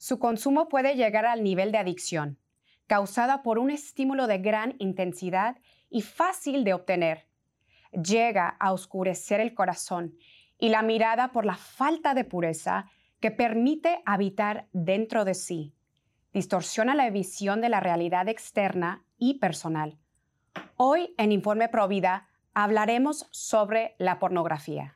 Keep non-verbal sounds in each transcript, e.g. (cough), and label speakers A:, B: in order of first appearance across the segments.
A: Su consumo puede llegar al nivel de adicción, causada por un estímulo de gran intensidad y fácil de obtener. Llega a oscurecer el corazón y la mirada por la falta de pureza que permite habitar dentro de sí. Distorsiona la visión de la realidad externa y personal. Hoy en Informe Provida hablaremos sobre la pornografía.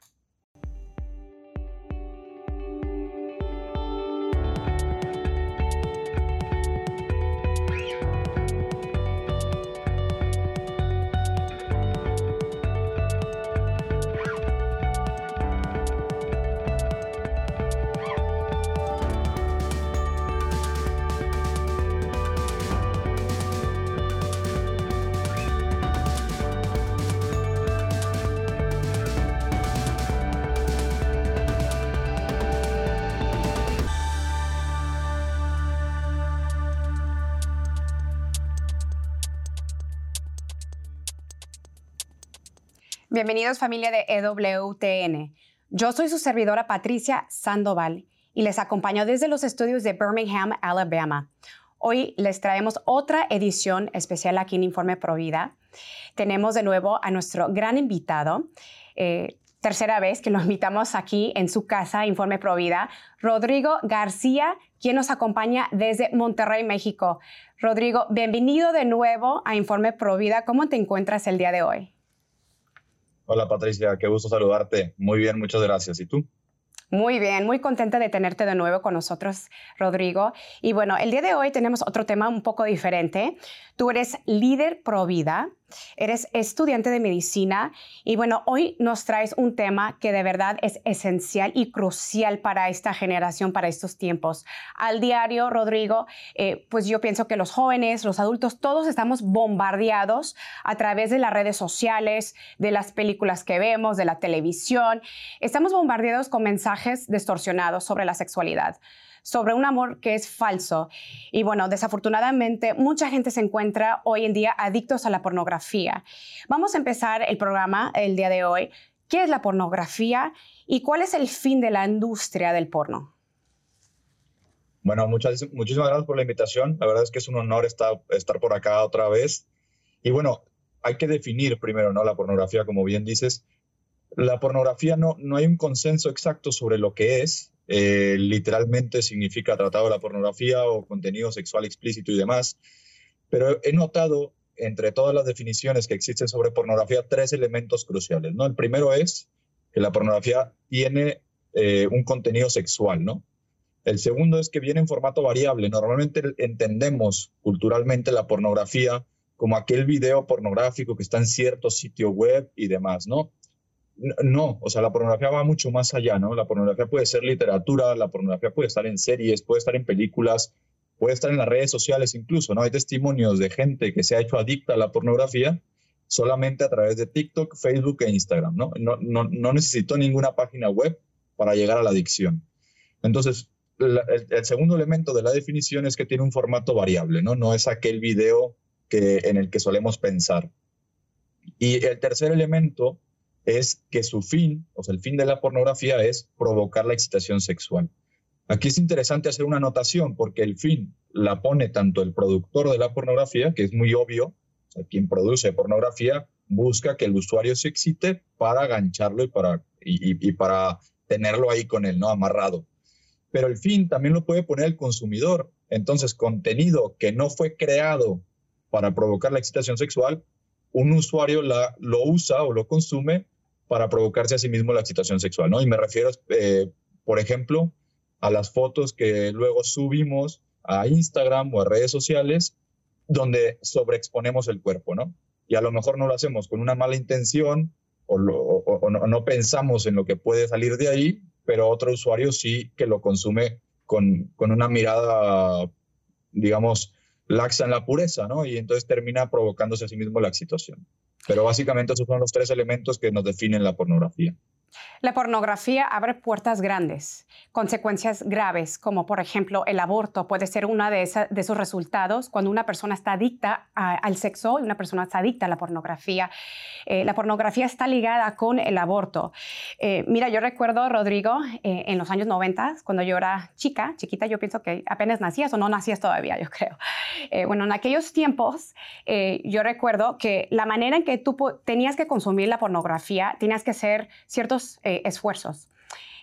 A: Bienvenidos familia de EWTN. Yo soy su servidora Patricia Sandoval y les acompaño desde los estudios de Birmingham, Alabama. Hoy les traemos otra edición especial aquí en Informe Provida. Tenemos de nuevo a nuestro gran invitado. Eh, tercera vez que lo invitamos aquí en su casa, Informe Provida, Rodrigo García, quien nos acompaña desde Monterrey, México. Rodrigo, bienvenido de nuevo a Informe Provida. ¿Cómo te encuentras el día de hoy?
B: Hola Patricia, qué gusto saludarte. Muy bien, muchas gracias. ¿Y tú?
A: Muy bien, muy contenta de tenerte de nuevo con nosotros, Rodrigo. Y bueno, el día de hoy tenemos otro tema un poco diferente. Tú eres líder pro vida, eres estudiante de medicina y bueno, hoy nos traes un tema que de verdad es esencial y crucial para esta generación, para estos tiempos. Al diario, Rodrigo, eh, pues yo pienso que los jóvenes, los adultos, todos estamos bombardeados a través de las redes sociales, de las películas que vemos, de la televisión. Estamos bombardeados con mensajes distorsionados sobre la sexualidad sobre un amor que es falso. Y bueno, desafortunadamente mucha gente se encuentra hoy en día adictos a la pornografía. Vamos a empezar el programa el día de hoy. ¿Qué es la pornografía y cuál es el fin de la industria del porno?
B: Bueno, muchas, muchísimas gracias por la invitación. La verdad es que es un honor estar, por acá otra vez. Y bueno, hay que definir primero, ¿no? La pornografía, como bien dices. La pornografía no, no hay un consenso exacto sobre lo que es. Eh, literalmente significa tratado de la pornografía o contenido sexual explícito y demás. Pero he notado entre todas las definiciones que existen sobre pornografía tres elementos cruciales. ¿no? El primero es que la pornografía tiene eh, un contenido sexual. ¿no? El segundo es que viene en formato variable. Normalmente entendemos culturalmente la pornografía como aquel video pornográfico que está en cierto sitio web y demás, ¿no? No, o sea, la pornografía va mucho más allá, ¿no? La pornografía puede ser literatura, la pornografía puede estar en series, puede estar en películas, puede estar en las redes sociales incluso, ¿no? Hay testimonios de gente que se ha hecho adicta a la pornografía solamente a través de TikTok, Facebook e Instagram, ¿no? No, no, no necesitó ninguna página web para llegar a la adicción. Entonces, el, el, segundo elemento de la definición es que tiene un formato variable, ¿no? No es aquel video que, en el que solemos pensar. Y el tercer elemento es que su fin, o sea, el fin de la pornografía es provocar la excitación sexual. Aquí es interesante hacer una anotación porque el fin la pone tanto el productor de la pornografía, que es muy obvio, o sea, quien produce pornografía busca que el usuario se excite para agancharlo y para, y, para tenerlo ahí con él, ¿no? Amarrado. Pero el fin también lo puede poner el consumidor. Entonces, contenido que no fue creado para provocar la excitación sexual, un usuario lo usa o lo consume para provocarse a sí mismo la excitación sexual, ¿no? Y me refiero, eh, por ejemplo, a las fotos que luego subimos a Instagram o a redes sociales donde sobreexponemos el cuerpo, ¿no? Y a lo mejor no lo hacemos con una mala intención o, no, no, pensamos en lo que puede salir de ahí, pero otro usuario sí que lo consume con, con una mirada, digamos, laxa en la pureza, ¿no? Y entonces termina provocándose a sí mismo la excitación. Pero básicamente esos son los tres elementos que nos definen la pornografía.
A: La pornografía abre puertas grandes, consecuencias graves, como por ejemplo el aborto puede ser uno de, esos resultados cuando una persona está adicta al sexo y una persona está adicta a la pornografía. Eh, la pornografía está ligada con el aborto. Eh, mira, yo recuerdo, Rodrigo, eh, en los años 90, cuando yo era chica, chiquita, yo pienso que apenas nacías o no nacías todavía, yo creo. bueno, en aquellos tiempos, yo recuerdo que la manera en que tú tenías que consumir la pornografía, tenías que hacer ciertos esfuerzos.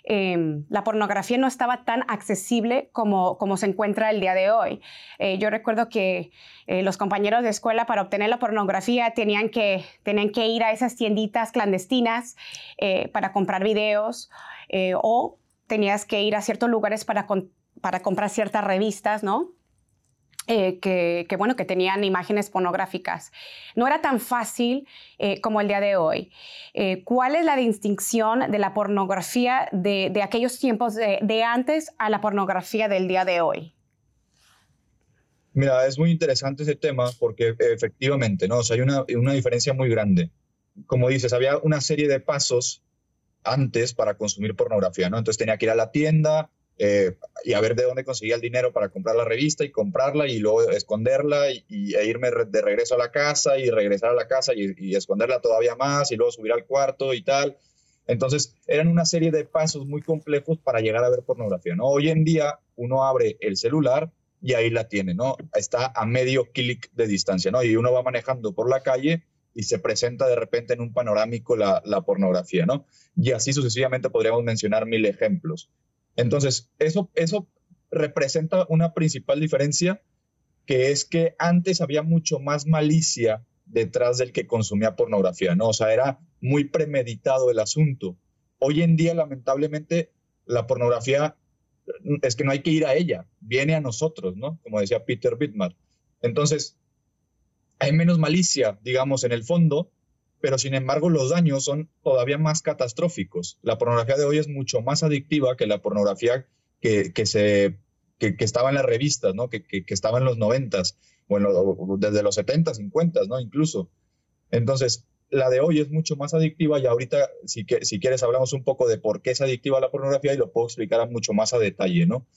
A: Em, la pornografía no estaba tan accesible como, como se encuentra el día de hoy. Eh, yo recuerdo que eh, los compañeros de escuela para obtener la pornografía tenían que, tenían que ir a esas tienditas clandestinas eh, para comprar videos o tenías que ir a ciertos lugares para, para comprar ciertas revistas, ¿no? Eh, que, bueno, que tenían imágenes pornográficas. No era tan fácil eh, como el día de hoy. Eh, ¿Cuál es la distinción de la pornografía de, aquellos tiempos de, antes a la pornografía del día de hoy?
B: Mira, es muy interesante ese tema porque efectivamente, ¿no? hay una, una diferencia muy grande. Como dices, había una serie de pasos antes para consumir pornografía, ¿no? Entonces tenía que ir a la tienda, eh, y a ver de dónde conseguía el dinero para comprar la revista y comprarla y luego esconderla y, e irme de regreso a la casa y regresar a la casa y, esconderla todavía más y luego subir al cuarto y tal. Entonces, eran una serie de pasos muy complejos para llegar a ver pornografía, ¿no? Hoy en día uno abre el celular y ahí la tiene, ¿no? Está a medio clic de distancia, ¿no? Y uno va manejando por la calle y se presenta de repente en un panorámico la, la pornografía, ¿no? Y así sucesivamente podríamos mencionar mil ejemplos. Entonces, eso, eso representa una principal diferencia, que es que antes había mucho más malicia detrás del que consumía pornografía, ¿no? O sea, era muy premeditado el asunto. Hoy en día, lamentablemente, la pornografía es que no hay que ir a ella, viene a nosotros, ¿no? Como decía Peter Bittmar. Entonces, hay menos malicia, digamos, en el fondo, pero sin embargo los daños son todavía más catastróficos. La pornografía de hoy es mucho más adictiva que la pornografía que, que se, que, estaba en las revistas, ¿no? que, que, estaba en los noventas, bueno, desde los 70, 50, ¿no? incluso. Entonces, la de hoy es mucho más adictiva y ahorita, si, que, si quieres, hablamos un poco de por qué es adictiva la pornografía y lo puedo explicar mucho más a detalle, ¿no?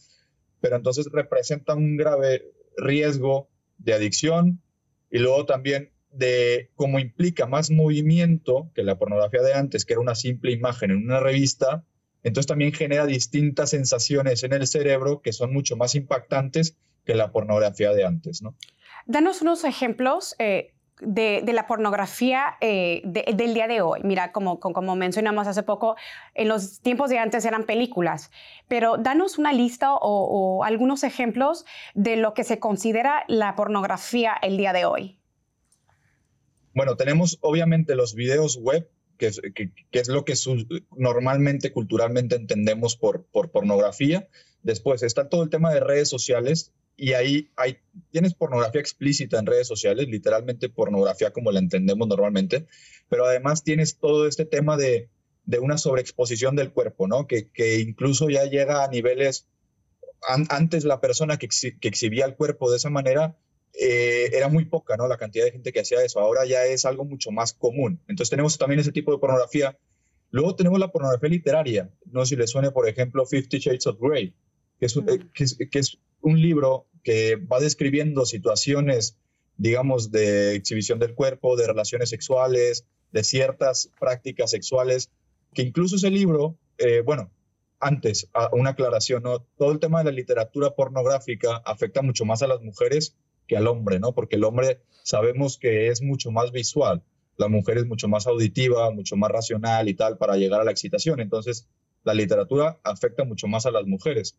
B: Pero entonces representa un grave riesgo de adicción y luego también de cómo implica más movimiento que la pornografía de antes, que era una simple imagen en una revista, entonces también genera distintas sensaciones en el cerebro que son mucho más impactantes que la pornografía de antes, ¿no?
A: Danos unos ejemplos eh, de, la pornografía eh, del día de hoy. Mira, como, como, mencionamos hace poco, en los tiempos de antes eran películas, pero danos una lista o algunos ejemplos de lo que se considera la pornografía el día de hoy.
B: Bueno, tenemos obviamente los videos web, que es, lo que normalmente culturalmente entendemos por, por pornografía. Después está todo el tema de redes sociales y ahí tienes pornografía explícita en redes sociales, literalmente pornografía como la entendemos normalmente, pero además tienes todo este tema de, una sobreexposición del cuerpo, ¿no? Que, incluso ya llega a niveles, antes la persona que exhibía el cuerpo de esa manera eh, era muy poca, ¿no? La cantidad de gente que hacía eso. Ahora ya es algo mucho más común. Entonces tenemos también ese tipo de pornografía. Luego tenemos la pornografía literaria. No sé si le suene, por ejemplo, Fifty Shades of Grey, que es, un, eh, que es, un libro que va describiendo situaciones, digamos, de exhibición del cuerpo, de relaciones sexuales, de ciertas prácticas sexuales, que incluso ese libro, eh, bueno, antes, una aclaración, ¿no? Todo el tema de la literatura pornográfica afecta mucho más a las mujeres que al hombre, ¿no? Porque el hombre sabemos que es mucho más visual, la mujer es mucho más auditiva, mucho más racional y tal para llegar a la excitación. Entonces, la literatura afecta mucho más a las mujeres.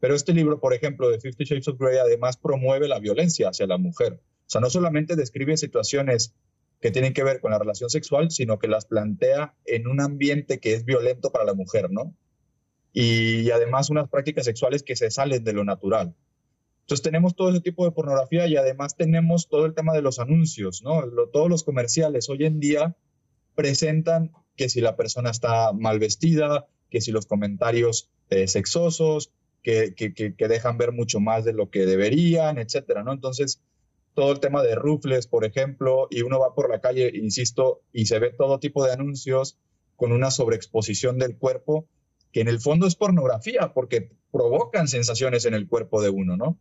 B: Pero este libro, por ejemplo, de Fifty Shades of Grey, además promueve la violencia hacia la mujer. O sea, no solamente describe situaciones que tienen que ver con la relación sexual, sino que las plantea en un ambiente que es violento para la mujer, ¿no? Y, además unas prácticas sexuales que se salen de lo natural. Entonces tenemos todo ese tipo de pornografía y además tenemos todo el tema de los anuncios, ¿no? todos los comerciales hoy en día presentan que si la persona está mal vestida, que si los comentarios eh, sexosos, que, que, que, dejan ver mucho más de lo que deberían, etcétera, ¿no? Entonces, todo el tema de rufles, por ejemplo, y uno va por la calle, insisto, y se ve todo tipo de anuncios con una sobreexposición del cuerpo que en el fondo es pornografía, porque provocan sensaciones en el cuerpo de uno, ¿no?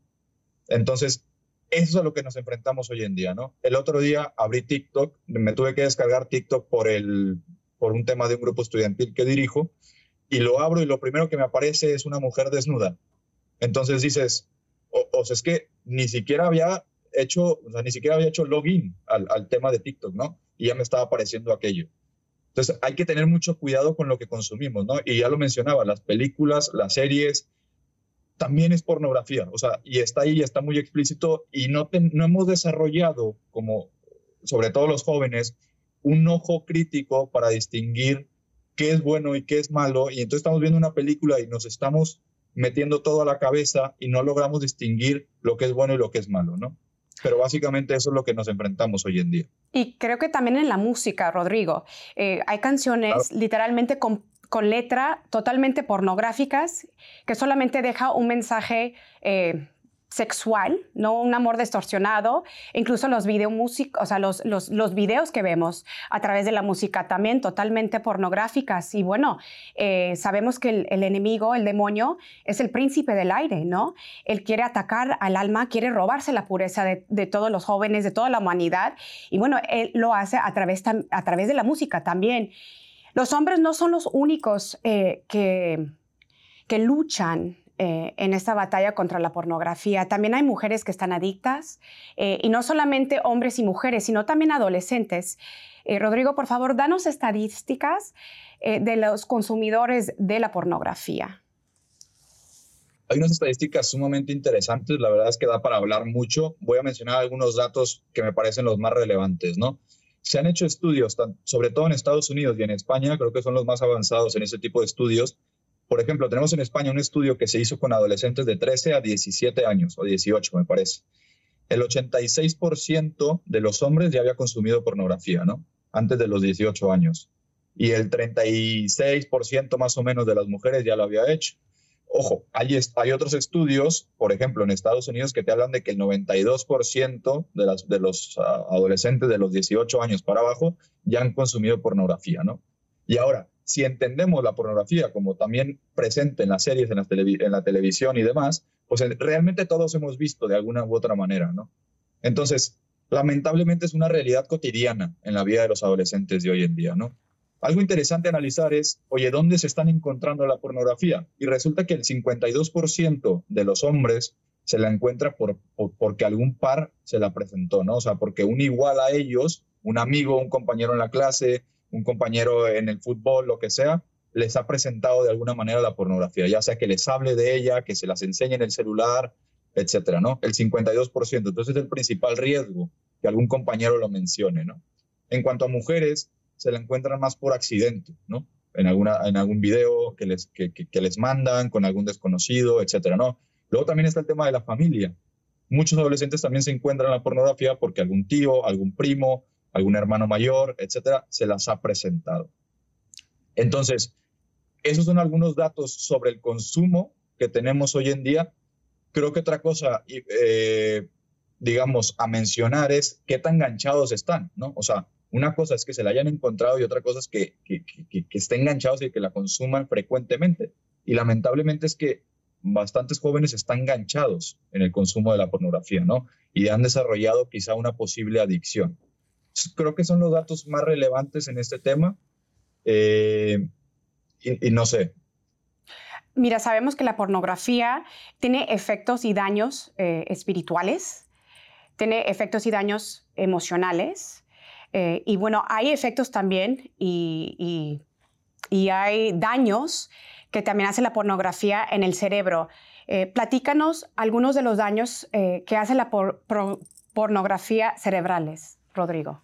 B: Entonces, eso es a lo que nos enfrentamos hoy en día, ¿no? El otro día abrí TikTok, me tuve que descargar TikTok por, el, por un tema de un grupo estudiantil que dirijo, y lo abro y lo primero que me aparece es una mujer desnuda. Entonces dices, o, sea, es que ni siquiera había hecho, ni siquiera había hecho login al, al tema de TikTok, ¿no? Y ya me estaba apareciendo aquello. Entonces hay que tener mucho cuidado con lo que consumimos, ¿no? Y ya lo mencionaba, las películas, las series, también es pornografía, o sea, y está ahí, está muy explícito y no, no hemos desarrollado, como sobre todo los jóvenes, un ojo crítico para distinguir qué es bueno y qué es malo, y entonces estamos viendo una película y nos estamos metiendo todo a la cabeza y no logramos distinguir lo que es bueno y lo que es malo, ¿no? Pero básicamente eso es lo que nos enfrentamos hoy en día.
A: Y creo que también en la música, Rodrigo, eh, hay canciones literalmente con, con, letra totalmente pornográficas que solamente deja un mensaje eh, sexual, no un amor distorsionado, incluso los video o sea, los, los, videos que vemos a través de la música también totalmente pornográficas. Y bueno, eh, sabemos que el, el, enemigo, el demonio, es el príncipe del aire, ¿no? Él quiere atacar al alma, quiere robarse la pureza de, de todos los jóvenes, de toda la humanidad. Y bueno, él lo hace a través, a través de la música también. Los hombres no son los únicos eh, que, que luchan eh, en esta batalla contra la pornografía. También hay mujeres que están adictas eh, y no solamente hombres y mujeres, sino también adolescentes. Rodrigo, por favor, danos estadísticas de los consumidores de la pornografía.
B: Hay unas estadísticas sumamente interesantes, la verdad es que da para hablar mucho. Voy a mencionar algunos datos que me parecen los más relevantes, ¿no? Se han hecho estudios, sobre todo en Estados Unidos y en España, creo que son los más avanzados en ese tipo de estudios, por ejemplo, tenemos en España un estudio que se hizo con adolescentes de 13 a 17 años, o 18 me parece. El 86% de los hombres ya había consumido pornografía, ¿no? Antes de los 18 años. Y el 36% más o menos de las mujeres ya lo había hecho. Ojo, hay, otros estudios, por ejemplo, en Estados Unidos, que te hablan de que el 92% de, los ah, adolescentes de los 18 años para abajo ya han consumido pornografía, ¿no? Y ahora, si entendemos la pornografía como también presente en las series, en la, en la televisión y demás, pues realmente todos hemos visto de alguna u otra manera, ¿no? Entonces, lamentablemente es una realidad cotidiana en la vida de los adolescentes de hoy en día, ¿no? Algo interesante analizar es, oye, ¿dónde se están encontrando la pornografía? Y resulta que el 52% de los hombres se la encuentra por, porque algún par se la presentó, ¿no? O sea, porque un igual a ellos, un amigo, un compañero en la clase, un compañero en el fútbol, lo que sea, les ha presentado de alguna manera la pornografía, ya sea que les hable de ella, que se las enseñe en el celular, etcétera, ¿no? El 52%. Entonces es el principal riesgo que algún compañero lo mencione, ¿no? En cuanto a mujeres, se la encuentran más por accidente, ¿no? En, alguna, en algún video que les, que, les mandan con algún desconocido, etcétera, ¿no? Luego también está el tema de la familia. Muchos adolescentes también se encuentran en la pornografía porque algún tío, algún primo, algún hermano mayor, etcétera, se las ha presentado. Entonces, esos son algunos datos sobre el consumo que tenemos hoy en día. Creo que otra cosa, eh, digamos, a mencionar es qué tan enganchados están, ¿no? O sea, una cosa es que se la hayan encontrado y otra cosa es que, que, que, que estén enganchados y que la consuman frecuentemente. Y lamentablemente es que bastantes jóvenes están enganchados en el consumo de la pornografía, ¿no? Y han desarrollado quizá una posible adicción creo que son los datos más relevantes en este tema. Eh, y, no sé.
A: Mira, sabemos que la pornografía tiene efectos y daños eh, espirituales, tiene efectos y daños emocionales. Eh, y bueno, hay efectos también y, y, hay daños que también hace la pornografía en el cerebro. platícanos algunos de los daños que hace la pornografía cerebrales. Rodrigo.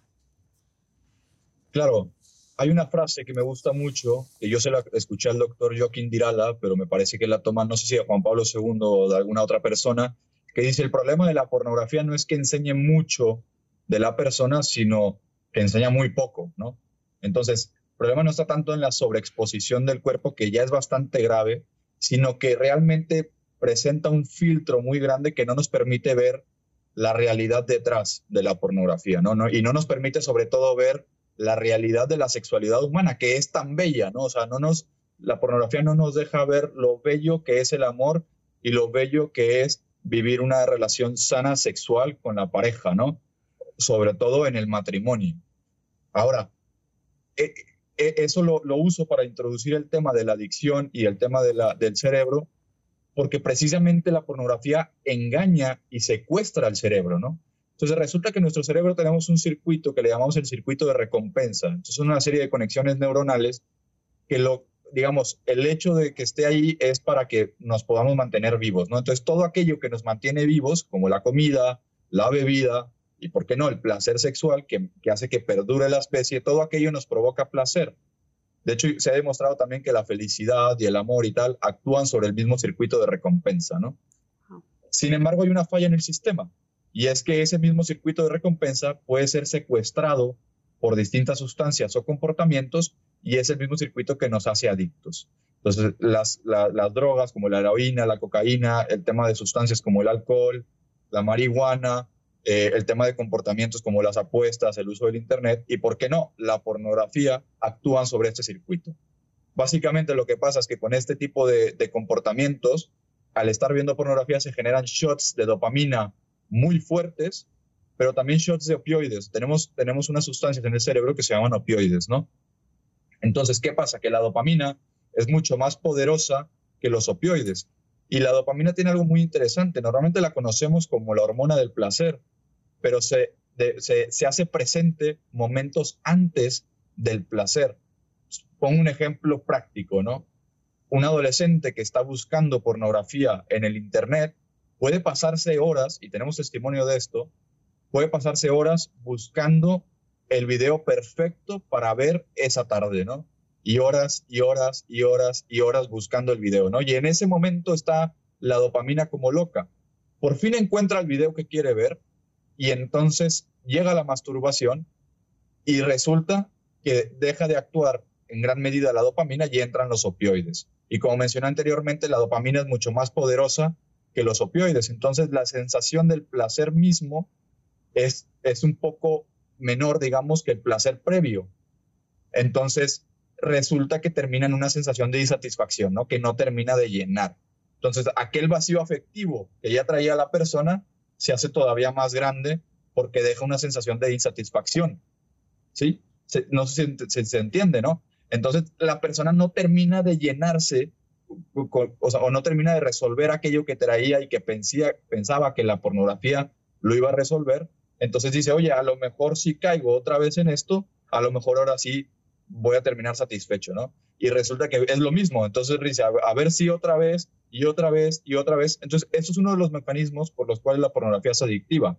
B: Claro, hay una frase que me gusta mucho, que yo se la escuché al doctor Joaquín Dirala, pero me parece que la toma, no sé si de Juan Pablo II o de alguna otra persona, que dice, el problema de la pornografía no es que enseñe mucho de la persona, sino que enseña muy poco, ¿no? Entonces, el problema no está tanto en la sobreexposición del cuerpo, que ya es bastante grave, sino que realmente presenta un filtro muy grande que no nos permite ver la realidad detrás de la pornografía, ¿no? Y no nos permite sobre todo ver la realidad de la sexualidad humana, que es tan bella, ¿no? O sea, no nos, la pornografía no nos deja ver lo bello que es el amor y lo bello que es vivir una relación sana sexual con la pareja, ¿no? Sobre todo en el matrimonio. Ahora, eh, eh, eso lo, uso para introducir el tema de la adicción y el tema del cerebro, porque precisamente la pornografía engaña y secuestra al cerebro, ¿no? Entonces resulta que nuestro cerebro tenemos un circuito que le llamamos el circuito de recompensa. Entonces una serie de conexiones neuronales que lo, digamos, el hecho de que esté ahí es para que nos podamos mantener vivos, ¿no? Entonces todo aquello que nos mantiene vivos, como la comida, la bebida, y por qué no, el placer sexual que, hace que perdure la especie, todo aquello nos provoca placer. De hecho, se ha demostrado también que la felicidad y el amor y tal actúan sobre el mismo circuito de recompensa, ¿no? Sin embargo, hay una falla en el sistema y es que ese mismo circuito de recompensa puede ser secuestrado por distintas sustancias o comportamientos y es el mismo circuito que nos hace adictos. Entonces, las, las drogas como la heroína, la cocaína, el tema de sustancias como el alcohol, la marihuana, eh, el tema de comportamientos como las apuestas, el uso del Internet y, ¿por qué no?, la pornografía actúan sobre este circuito. Básicamente lo que pasa es que con este tipo de, comportamientos, al estar viendo pornografía se generan shots de dopamina muy fuertes, pero también shots de opioides. Tenemos, tenemos unas sustancias en el cerebro que se llaman opioides, ¿no? Entonces, ¿qué pasa? Que la dopamina es mucho más poderosa que los opioides. Y la dopamina tiene algo muy interesante. Normalmente la conocemos como la hormona del placer, pero se, se, hace presente momentos antes del placer. Pongo un ejemplo práctico, ¿no? Un adolescente que está buscando pornografía en el Internet puede pasarse horas, y tenemos testimonio de esto, puede pasarse horas buscando el video perfecto para ver esa tarde, ¿no? Y horas y horas y horas y horas buscando el video, ¿no? Y en ese momento está la dopamina como loca. Por fin encuentra el video que quiere ver y entonces llega la masturbación y resulta que deja de actuar en gran medida la dopamina y entran los opioides. Y como mencioné anteriormente, la dopamina es mucho más poderosa que los opioides. Entonces la sensación del placer mismo es, es un poco menor, digamos, que el placer previo. Entonces resulta que termina en una sensación de insatisfacción, ¿no? Que no termina de llenar. Entonces aquel vacío afectivo que ya traía la persona se hace todavía más grande porque deja una sensación de insatisfacción. ¿Sí? no se, entiende, ¿no? Entonces la persona no termina de llenarse o, no termina de resolver aquello que traía y que pensaba que la pornografía lo iba a resolver. Entonces dice, oye, a lo mejor si caigo otra vez en esto, a lo mejor ahora sí voy a terminar satisfecho, ¿no? Y resulta que es lo mismo. Entonces dice, a ver si otra vez y otra vez y otra vez. Entonces, eso es uno de los mecanismos por los cuales la pornografía es adictiva.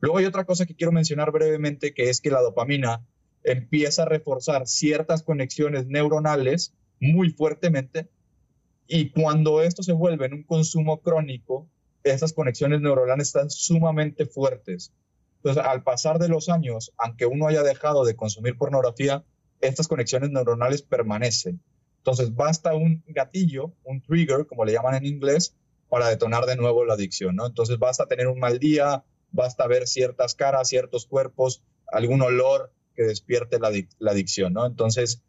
B: Luego hay otra cosa que quiero mencionar brevemente, que es que la dopamina empieza a reforzar ciertas conexiones neuronales muy fuertemente y cuando esto se vuelve en un consumo crónico, esas conexiones neuronales están sumamente fuertes. Entonces, al pasar de los años, aunque uno haya dejado de consumir pornografía, estas conexiones neuronales permanecen. Entonces basta un gatillo, un trigger, como le llaman en inglés, para detonar de nuevo la adicción, ¿no? Entonces basta tener un mal día, basta ver ciertas caras, ciertos cuerpos, algún olor que despierte la, adicción, ¿no? Entonces,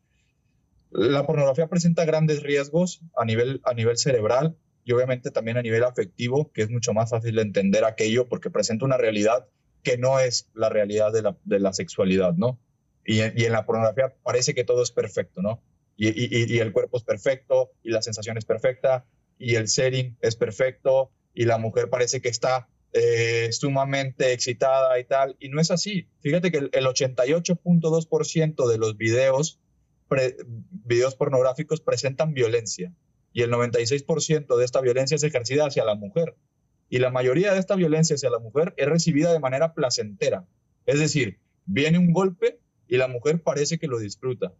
B: la pornografía presenta grandes riesgos a nivel, a nivel cerebral y obviamente también a nivel afectivo, que es mucho más fácil de entender aquello porque presenta una realidad que no es la realidad de la, de la sexualidad, ¿no? Y, y en la pornografía parece que todo es perfecto, ¿no? Y, el cuerpo es perfecto y la sensación es perfecta y el setting es perfecto y la mujer parece que está eh, sumamente excitada y tal. Y no es así. Fíjate que el, 88.2% de los videos, videos pornográficos presentan violencia y el 96% de esta violencia es ejercida hacia la mujer. Y la mayoría de esta violencia hacia la mujer es recibida de manera placentera. Es decir, viene un golpe y la mujer parece que lo disfruta.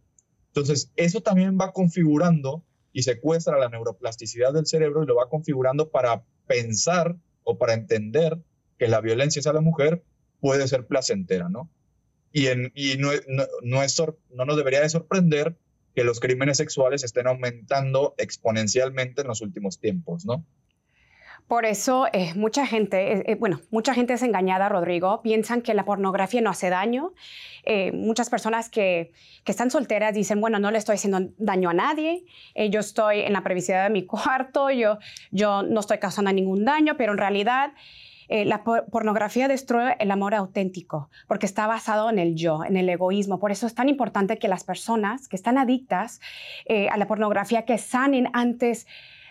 B: Entonces, eso también va configurando y secuestra la neuroplasticidad del cerebro y lo va configurando para pensar o para entender que la violencia hacia la mujer puede ser placentera, ¿no? Y, en, y no, no, es no nos debería de sorprender que los crímenes sexuales estén aumentando exponencialmente en los últimos tiempos, ¿no?
A: Por eso eh, mucha gente, eh, eh, bueno, mucha gente es engañada, Rodrigo, piensan que la pornografía no hace daño. muchas personas que, que, están solteras dicen, bueno, no le estoy haciendo daño a nadie, yo estoy en la privacidad de mi (laughs) cuarto, yo, yo no estoy causando ningún daño, pero en realidad la pornografía destruye el amor auténtico porque está basado en el yo, en el egoísmo. Por eso es tan importante que las personas que están adictas a la pornografía que sanen antes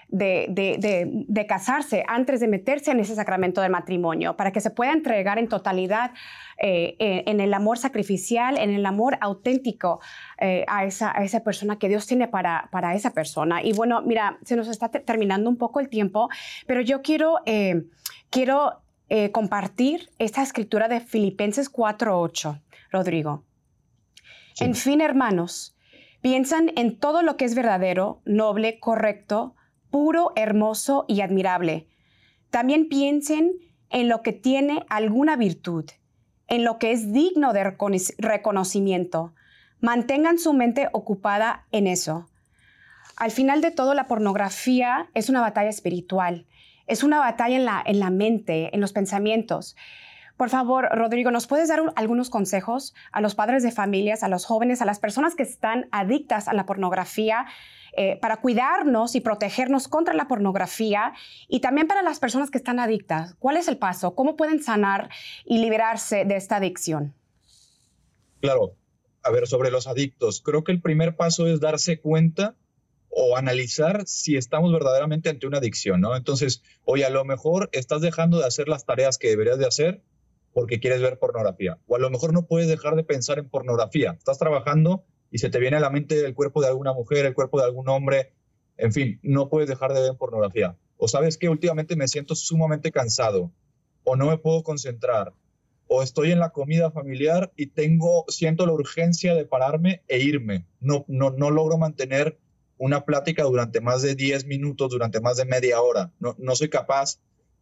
A: de, casarse antes de meterse en ese sacramento del matrimonio, para que se pueda entregar en totalidad eh, en, el amor sacrificial, en el amor auténtico eh, a, esa, a, esa, persona que Dios tiene para, para esa persona. Y bueno, mira, se nos está terminando un poco el tiempo, pero yo quiero, eh, quiero compartir esta escritura de Filipenses 4.8, Rodrigo. En fin, hermanos, piensan en todo lo que es verdadero, noble, correcto, puro, hermoso y admirable. También piensen en lo que tiene alguna virtud, en lo que es digno de reconocimiento. Mantengan su mente ocupada en eso. Al final de todo, la pornografía es una batalla espiritual, es una batalla en la, en la mente, en los pensamientos. Por favor, Rodrigo, ¿nos puedes dar algunos consejos a los padres de familias, a los jóvenes, a las personas que están adictas a la pornografía eh, para cuidarnos y protegernos contra la pornografía y también para las personas que están adictas? ¿Cuál es el paso? ¿Cómo pueden sanar y liberarse de esta adicción?
B: Claro, a ver, sobre los adictos, creo que el primer paso es darse cuenta o analizar si estamos verdaderamente ante una adicción, ¿no? Entonces, oye, a lo mejor estás dejando de hacer las tareas que deberías de hacer porque quieres ver pornografía. O a lo mejor no puedes dejar de pensar en pornografía. Estás trabajando y se te viene a la mente el cuerpo de alguna mujer, el cuerpo de algún hombre. En fin, no puedes dejar de ver pornografía. O sabes que últimamente me siento sumamente cansado o no me puedo concentrar o estoy en la comida familiar y tengo siento la urgencia de pararme e irme. No no no logro mantener una plática durante más de 10 minutos, durante más de media hora. No, no soy capaz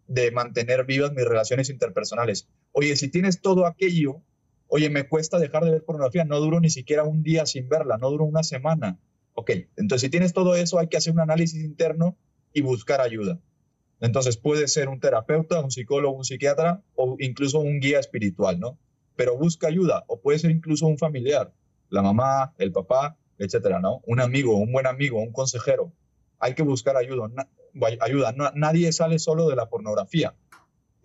B: de mantener vivas mis relaciones interpersonales. Oye, si tienes todo aquello, oye, me cuesta dejar de ver pornografía, no duro ni siquiera un día sin verla, no duro una semana. Ok, entonces si tienes todo eso, hay que hacer un análisis interno y buscar ayuda. Entonces puede ser un terapeuta, un psicólogo, un psiquiatra o incluso un guía espiritual, ¿no? Pero busca ayuda o puede ser incluso un familiar, la mamá, el papá, etcétera, ¿no? Un amigo, un buen amigo, un consejero. Hay que buscar ayuda ayuda. nadie sale solo de la pornografía.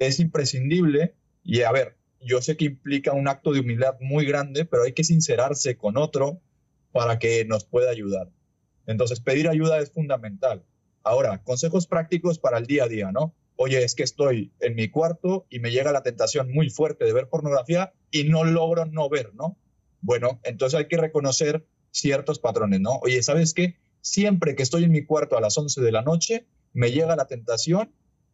B: Es imprescindible y a ver, yo sé que implica un acto de humildad muy grande, pero hay que sincerarse con otro para que nos pueda ayudar. Entonces, pedir ayuda es fundamental. Ahora, consejos prácticos para el día a día, ¿no? Oye, es que estoy en mi cuarto y me llega la tentación muy fuerte de ver pornografía y no logro no ver, ¿no? Bueno, entonces hay que reconocer ciertos patrones, ¿no? Oye, ¿sabes qué? Siempre que estoy en mi cuarto a las 11 de la noche, me llega la tentación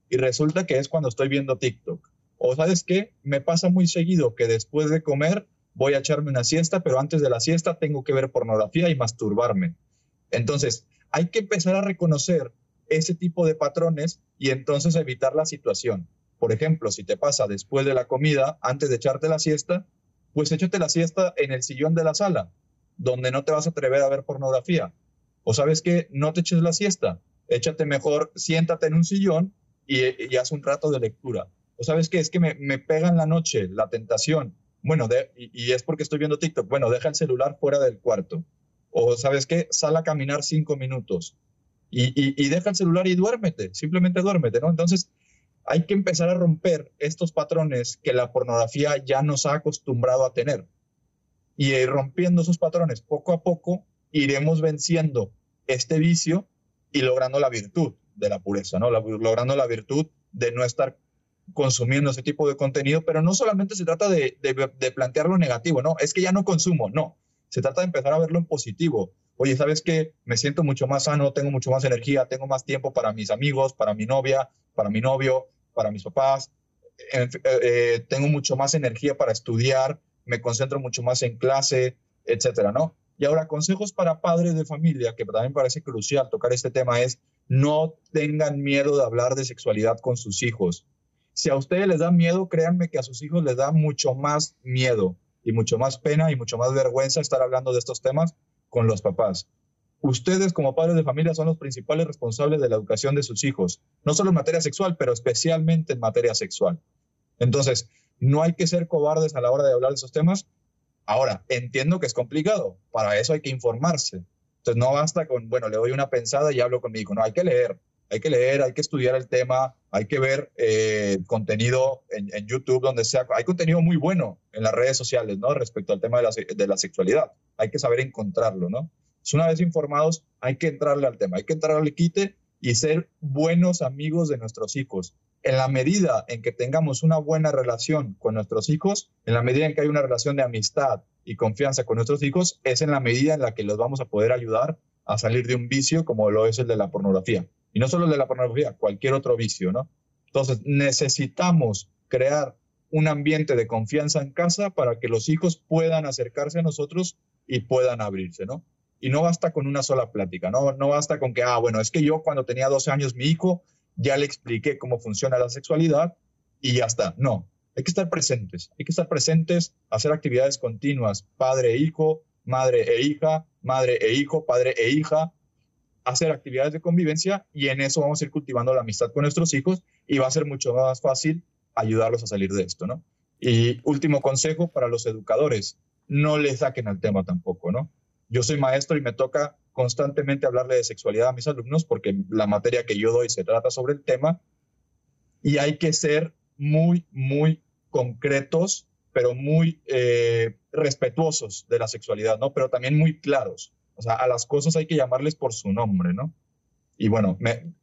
B: y resulta que es cuando estoy viendo TikTok. O sabes qué, me pasa muy seguido que después de comer voy a echarme una siesta, pero antes de la siesta tengo que ver pornografía y masturbarme. Entonces, hay que empezar a reconocer ese tipo de patrones y entonces evitar la situación. Por ejemplo, si te pasa después de la comida, antes de echarte la siesta, pues échate la siesta en el sillón de la sala, donde no te vas a atrever a ver pornografía. O sabes que no te eches la siesta, échate mejor, siéntate en un sillón y, haz un rato de lectura. O sabes qué, es que me, me, pega en la noche la tentación. Bueno, y, es porque estoy viendo TikTok. Bueno, deja el celular fuera del cuarto. O sabes qué, sal a caminar cinco minutos. Y, y, deja el celular y duérmete, simplemente duérmete, ¿no? Entonces, hay que empezar a romper estos patrones que la pornografía ya nos ha acostumbrado a tener. Y rompiendo esos patrones poco a poco, iremos venciendo este vicio y logrando la virtud de la pureza, ¿no? logrando la virtud de no estar consumiendo ese tipo de contenido, pero no solamente se trata de, de, plantear negativo, ¿no? Es que ya no consumo, no. Se trata de empezar a verlo en positivo. Oye, ¿sabes qué? Me siento mucho más sano, tengo mucho más energía, tengo más tiempo para mis amigos, para mi novia, para mi novio, para mis papás, eh, eh, tengo mucho más energía para estudiar, me concentro mucho más en clase, etcétera, ¿no? Y ahora, consejos para padres de familia, que también parece crucial tocar este tema, es no tengan miedo de hablar de sexualidad con sus hijos. Si a ustedes les da miedo, créanme que a sus hijos les da mucho más miedo y mucho más pena y mucho más vergüenza estar hablando de estos temas con los papás. Ustedes como padres de familia son los principales responsables de la educación de sus hijos, no solo en materia sexual, pero especialmente en materia sexual. Entonces, no hay que ser cobardes a la hora de hablar de esos temas. Ahora, entiendo que es complicado, para eso hay que informarse. Entonces, no basta con, bueno, le doy una pensada y hablo con mi hijo, no, hay que leer, hay que leer, hay que estudiar el tema, hay que ver eh, contenido en, YouTube donde sea, hay contenido muy bueno en las redes sociales, ¿no? Respecto al tema de la, sexualidad, hay que saber encontrarlo, ¿no? una vez informados, hay que entrarle al tema, hay que entrarle quite y ser buenos amigos de nuestros hijos. En la medida en que tengamos una buena relación con nuestros hijos, en la medida en que hay una relación de amistad y confianza con nuestros hijos, es en la medida en la que los vamos a poder ayudar a salir de un vicio como lo es el de la pornografía. Y no solo el de la pornografía, cualquier otro vicio, ¿no? Entonces, necesitamos crear un ambiente de confianza en casa para que los hijos puedan acercarse a nosotros y puedan abrirse, ¿no? Y no basta con una sola plática, ¿no? No basta con que, ah, bueno, es que yo cuando tenía 12 años mi hijo ya le expliqué cómo funciona la sexualidad y ya está. No, hay que estar presentes, hay que estar presentes, hacer actividades continuas, padre e hijo, madre e hija, madre e hijo, padre e hija, hacer actividades de convivencia y en eso vamos a ir cultivando la amistad con nuestros hijos y va a ser mucho más fácil ayudarlos a salir de esto, ¿no? Y último consejo para los educadores, no le saquen al tema tampoco, ¿no? Yo soy maestro y me toca constantemente hablarle de sexualidad a mis alumnos porque la materia que yo doy se trata sobre el tema y hay que ser muy, muy concretos, pero muy eh, respetuosos de la sexualidad, ¿no? Pero también muy claros. O sea, a las cosas hay que llamarles por su nombre, ¿no? Y bueno, me,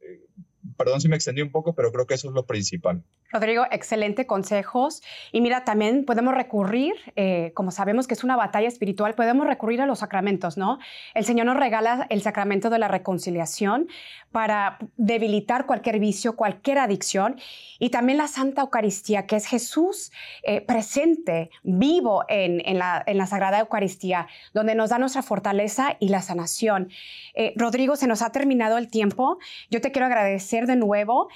B: perdón si me extendí un poco, pero creo que eso es lo principal.
A: Rodrigo, excelente consejos. Y mira, también podemos recurrir, eh, como sabemos que es una batalla espiritual, podemos recurrir a los sacramentos, ¿no? El Señor nos regala el sacramento de la reconciliación para debilitar cualquier vicio, cualquier adicción. Y también la Santa Eucaristía, que es Jesús eh, presente, vivo en, la, en, la, Sagrada Eucaristía, donde nos da nuestra fortaleza y la sanación. Eh, Rodrigo, se nos ha terminado el tiempo. Yo te quiero agradecer de nuevo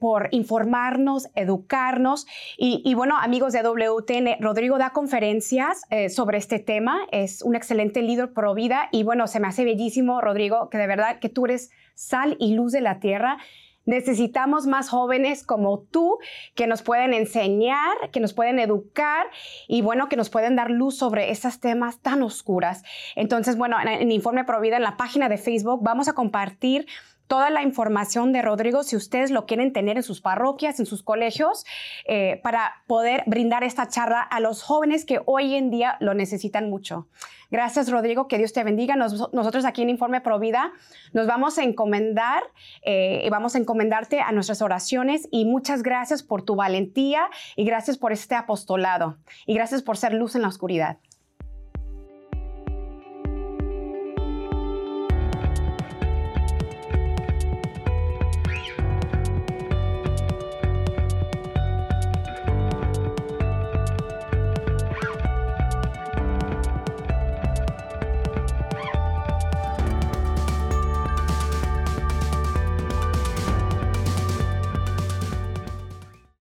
A: por informarnos educarnos. Y, bueno, amigos de WTN, Rodrigo da conferencias eh, sobre este tema, es un excelente líder pro vida y bueno, se me hace bellísimo, Rodrigo, que de verdad que tú eres sal y luz de la tierra. Necesitamos más jóvenes como tú que nos pueden enseñar, que nos pueden educar y bueno, que nos pueden dar luz sobre estos temas tan oscuras. Entonces, bueno, en, en Informe Provida, en la página de Facebook, vamos a compartir toda la información de Rodrigo si ustedes lo quieren tener en sus parroquias, en sus colegios, eh, para poder brindar esta charla a los jóvenes que hoy en día lo necesitan mucho. Gracias, Rodrigo, que Dios te bendiga. nosotros aquí en Informe Provida nos vamos a encomendar eh, y vamos a encomendarte a nuestras oraciones y muchas gracias por tu valentía y gracias por este apostolado y gracias por ser luz en la oscuridad.